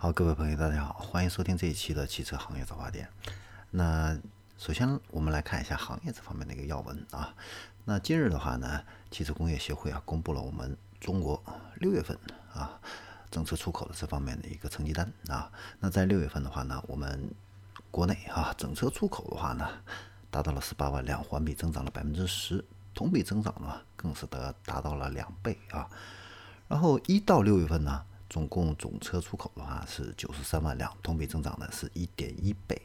好，各位朋友，大家好，欢迎收听这一期的汽车行业早发点。那首先我们来看一下行业这方面的一个要闻啊。那今日的话呢，汽车工业协会啊公布了我们中国六月份啊整车出口的这方面的一个成绩单啊。那在六月份的话呢，我们国内啊整车出口的话呢，达到了十八万辆，环比增长了百分之十，同比增长呢更是得达到了两倍啊。然后一到六月份呢。总共总车出口的话是九十三万辆，同比增长呢是一点一倍，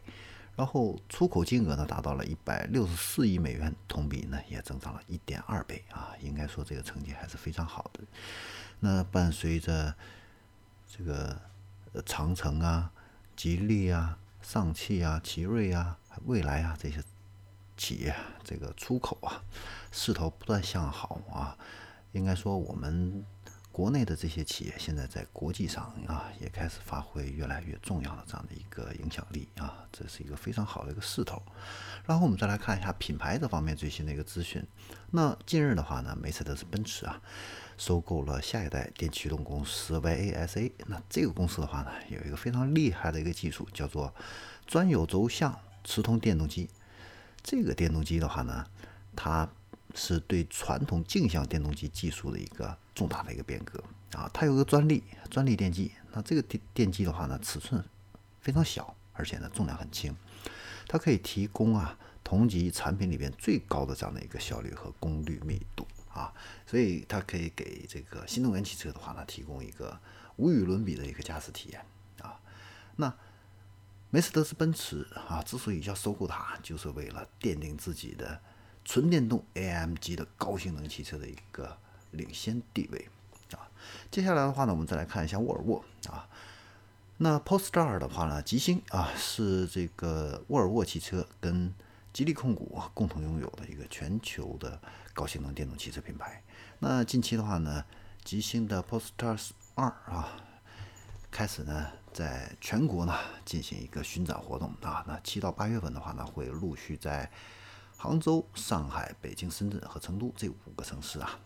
然后出口金额呢达到了一百六十四亿美元，同比呢也增长了一点二倍啊，应该说这个成绩还是非常好的。那伴随着这个长城啊、吉利啊、上汽啊、奇瑞啊、蔚来啊这些企业这个出口啊势头不断向好啊，应该说我们。国内的这些企业现在在国际上啊，也开始发挥越来越重要的这样的一个影响力啊，这是一个非常好的一个势头。然后我们再来看一下品牌这方面最新的一个资讯。那近日的话呢，梅赛德斯奔驰啊，收购了下一代电驱动公司 YASA。那这个公司的话呢，有一个非常厉害的一个技术，叫做专有轴向磁通电动机。这个电动机的话呢，它是对传统镜像电动机技术的一个重大的一个变革啊！它有个专利，专利电机。那这个电电机的话呢，尺寸非常小，而且呢重量很轻，它可以提供啊同级产品里边最高的这样的一个效率和功率密度啊，所以它可以给这个新能源汽车的话呢提供一个无与伦比的一个驾驶体验啊。那梅赛德斯奔驰啊之所以要收购它，就是为了奠定自己的。纯电动 AMG 的高性能汽车的一个领先地位啊，接下来的话呢，我们再来看一下沃尔沃啊。那 Polestar 的话呢，吉星啊是这个沃尔沃汽车跟吉利控股共同拥有的一个全球的高性能电动汽车品牌。那近期的话呢，吉星的 Polestar 二啊开始呢在全国呢进行一个巡展活动啊。那七到八月份的话呢，会陆续在杭州、上海、北京、深圳和成都这五个城市啊，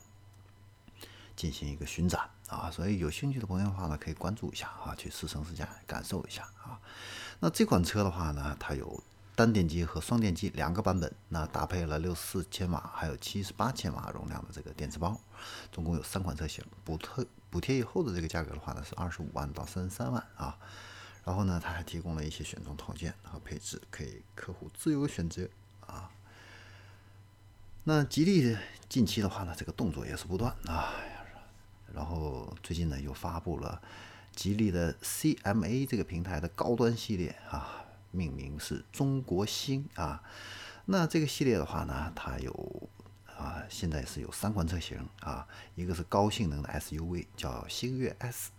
进行一个巡展啊，所以有兴趣的朋友的话呢，可以关注一下啊，去试乘试驾，感受一下啊。那这款车的话呢，它有单电机和双电机两个版本，那搭配了六十四千瓦还有七十八千瓦容量的这个电池包，总共有三款车型，补特补贴以后的这个价格的话呢，是二十五万到三十三万啊。然后呢，它还提供了一些选装套件和配置，可以客户自由选择啊。那吉利近期的话呢，这个动作也是不断啊，然后最近呢又发布了吉利的 CMA 这个平台的高端系列啊，命名是中国星啊。那这个系列的话呢，它有啊，现在是有三款车型啊，一个是高性能的 SUV 叫星越 S，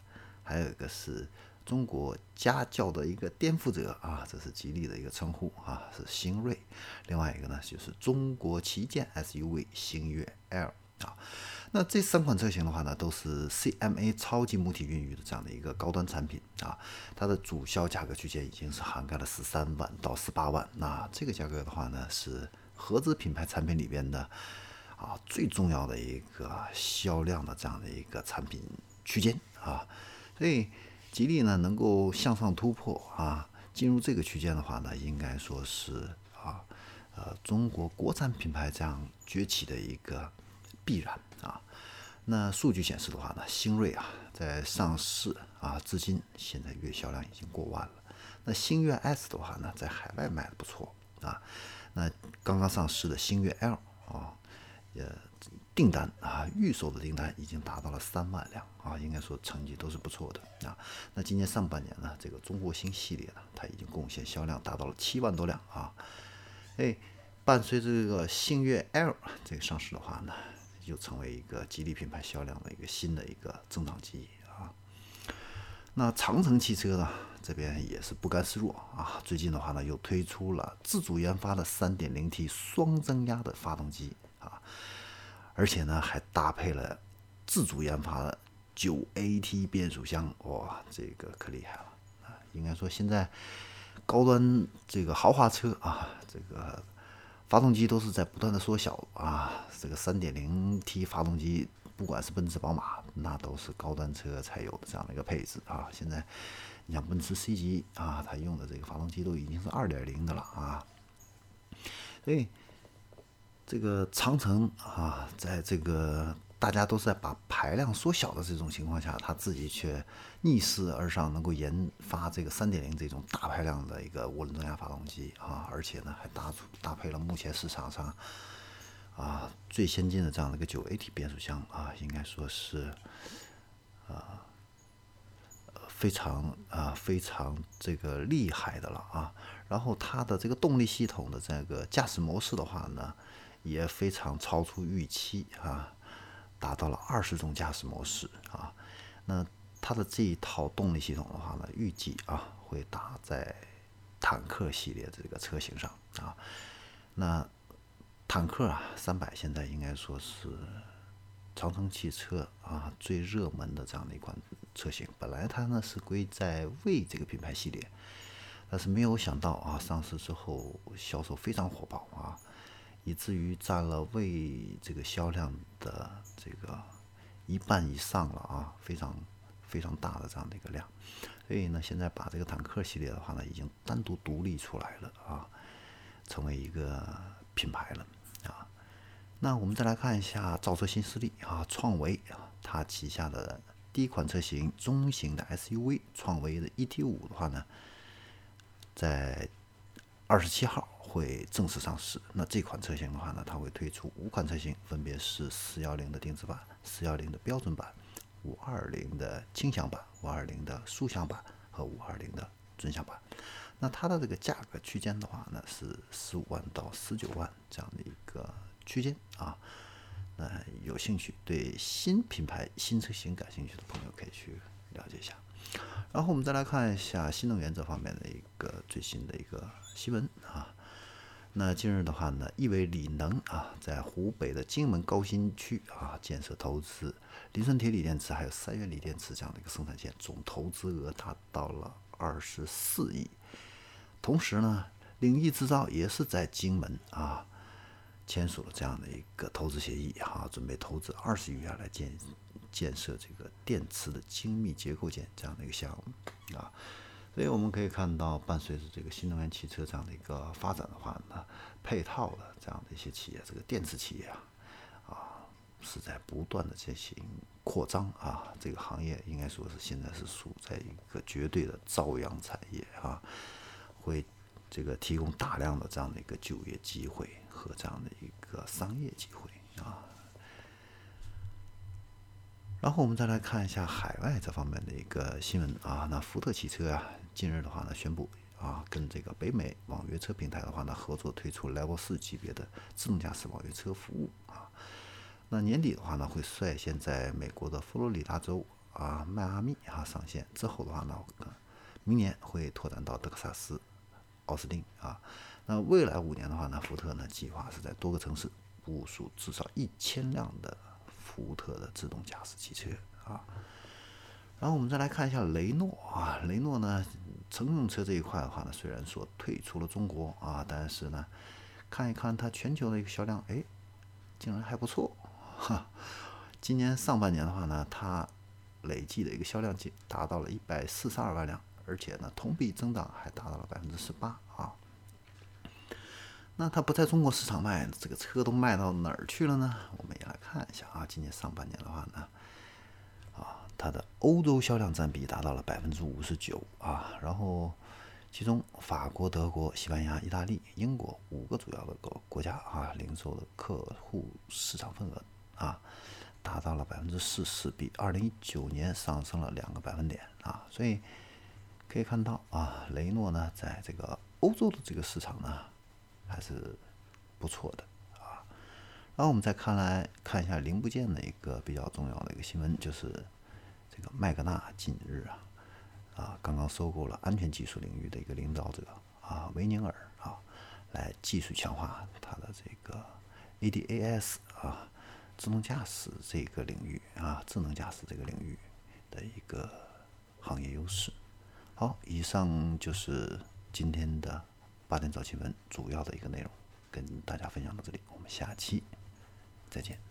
还有一个是。中国家轿的一个颠覆者啊，这是吉利的一个称呼啊，是星锐。另外一个呢，就是中国旗舰 SUV 星越 L。那这三款车型的话呢，都是 CMA 超级母体孕育的这样的一个高端产品啊。它的主销价格区间已经是涵盖了十三万到十八万。那这个价格的话呢，是合资品牌产品里边的啊最重要的一个销量的这样的一个产品区间啊，所以。吉利呢能够向上突破啊，进入这个区间的话呢，应该说是啊，呃，中国国产品牌这样崛起的一个必然啊。那数据显示的话呢，星锐啊在上市啊至今，现在月销量已经过万了。那星越 S 的话呢，在海外卖的不错啊。那刚刚上市的星越 L 啊，也。订单啊，预售的订单已经达到了三万辆啊，应该说成绩都是不错的啊。那今年上半年呢，这个中国星系列呢，它已经贡献销量达到了七万多辆啊。哎，伴随着这个星越 L 这个上市的话呢，就成为一个吉利品牌销量的一个新的一个增长机啊。那长城汽车呢，这边也是不甘示弱啊，最近的话呢，又推出了自主研发的 3.0T 双增压的发动机啊。而且呢，还搭配了自主研发的九 AT 变速箱，哇，这个可厉害了啊！应该说，现在高端这个豪华车啊，这个发动机都是在不断的缩小啊。这个三点零 T 发动机不管是奔驰、宝马，那都是高端车才有的这样的一个配置啊。现在你像奔驰 C 级啊，它用的这个发动机都已经是二点零的了啊。所以这个长城啊，在这个大家都在把排量缩小的这种情况下，它自己却逆势而上，能够研发这个三点零这种大排量的一个涡轮增压发动机啊，而且呢还搭出搭配了目前市场上。啊，最先进的这样的一个九 AT 变速箱啊，应该说是，啊，非常啊非常这个厉害的了啊。然后它的这个动力系统的这个驾驶模式的话呢，也非常超出预期啊，达到了二十种驾驶模式啊。那它的这一套动力系统的话呢，预计啊会搭在坦克系列这个车型上啊。那坦克啊，三百现在应该说是长城汽车啊最热门的这样的一款车型。本来它呢是归在魏这个品牌系列，但是没有想到啊上市之后销售非常火爆啊，以至于占了魏这个销量的这个一半以上了啊，非常非常大的这样的一个量。所以呢，现在把这个坦克系列的话呢，已经单独独立出来了啊，成为一个品牌了啊。那我们再来看一下造车新势力啊，创维啊，它旗下的第一款车型中型的 SUV 创维的 ET 五的话呢，在二十七号会正式上市。那这款车型的话呢，它会推出五款车型，分别是四幺零的定制版、四幺零的标准版、五二零的轻享版、五二零的舒享版和五二零的尊享版。那它的这个价格区间的话呢，是十五万到十九万这样的一个。区间啊，那有兴趣对新品牌新车型感兴趣的朋友可以去了解一下。然后我们再来看一下新能源这方面的一个最新的一个新闻啊。那近日的话呢，亿为锂能啊，在湖北的荆门高新区啊建设投资磷酸铁锂电池还有三元锂电池这样的一个生产线，总投资额达到了二十四亿。同时呢，领益制造也是在荆门啊。签署了这样的一个投资协议，哈，准备投资二十亿元来建建设这个电池的精密结构件这样的一个项目，啊，所以我们可以看到，伴随着这个新能源汽车这样的一个发展的话呢，配套的这样的一些企业，这个电池企业啊，啊，是在不断的进行扩张啊，这个行业应该说是现在是处在一个绝对的朝阳产业啊，会这个提供大量的这样的一个就业机会。和这样的一个商业机会啊，然后我们再来看一下海外这方面的一个新闻啊。那福特汽车啊，近日的话呢，宣布啊，跟这个北美网约车平台的话呢，合作推出 Level 四级别的自动驾驶网约车服务啊。那年底的话呢，会率先在美国的佛罗里达州啊迈阿密啊上线，之后的话呢，明年会拓展到德克萨斯、奥斯汀啊。那未来五年的话呢，福特呢计划是在多个城市部署至少一千辆的福特的自动驾驶汽车啊。然后我们再来看一下雷诺啊，雷诺呢乘用车这一块的话呢，虽然说退出了中国啊，但是呢，看一看它全球的一个销量，哎，竟然还不错哈。今年上半年的话呢，它累计的一个销量仅达到了一百四十二万辆，而且呢，同比增长还达到了百分之十八啊。那它不在中国市场卖，这个车都卖到哪儿去了呢？我们也来看一下啊，今年上半年的话呢，啊，它的欧洲销量占比达到了百分之五十九啊，然后其中法国、德国、西班牙、意大利、英国五个主要的国国家啊，零售的客户市场份额啊，达到了百分之四十，比二零一九年上升了两个百分点啊，所以可以看到啊，雷诺呢，在这个欧洲的这个市场呢。还是不错的啊。然后我们再看来看一下零部件的一个比较重要的一个新闻，就是这个麦格纳近日啊啊刚刚收购了安全技术领域的一个领导者啊维宁尔啊，来技术强化它的这个 ADAS 啊自动驾驶这个领域啊智能驾驶这个领域的一个行业优势。好，以上就是今天的。八点早新闻主要的一个内容，跟大家分享到这里，我们下期再见。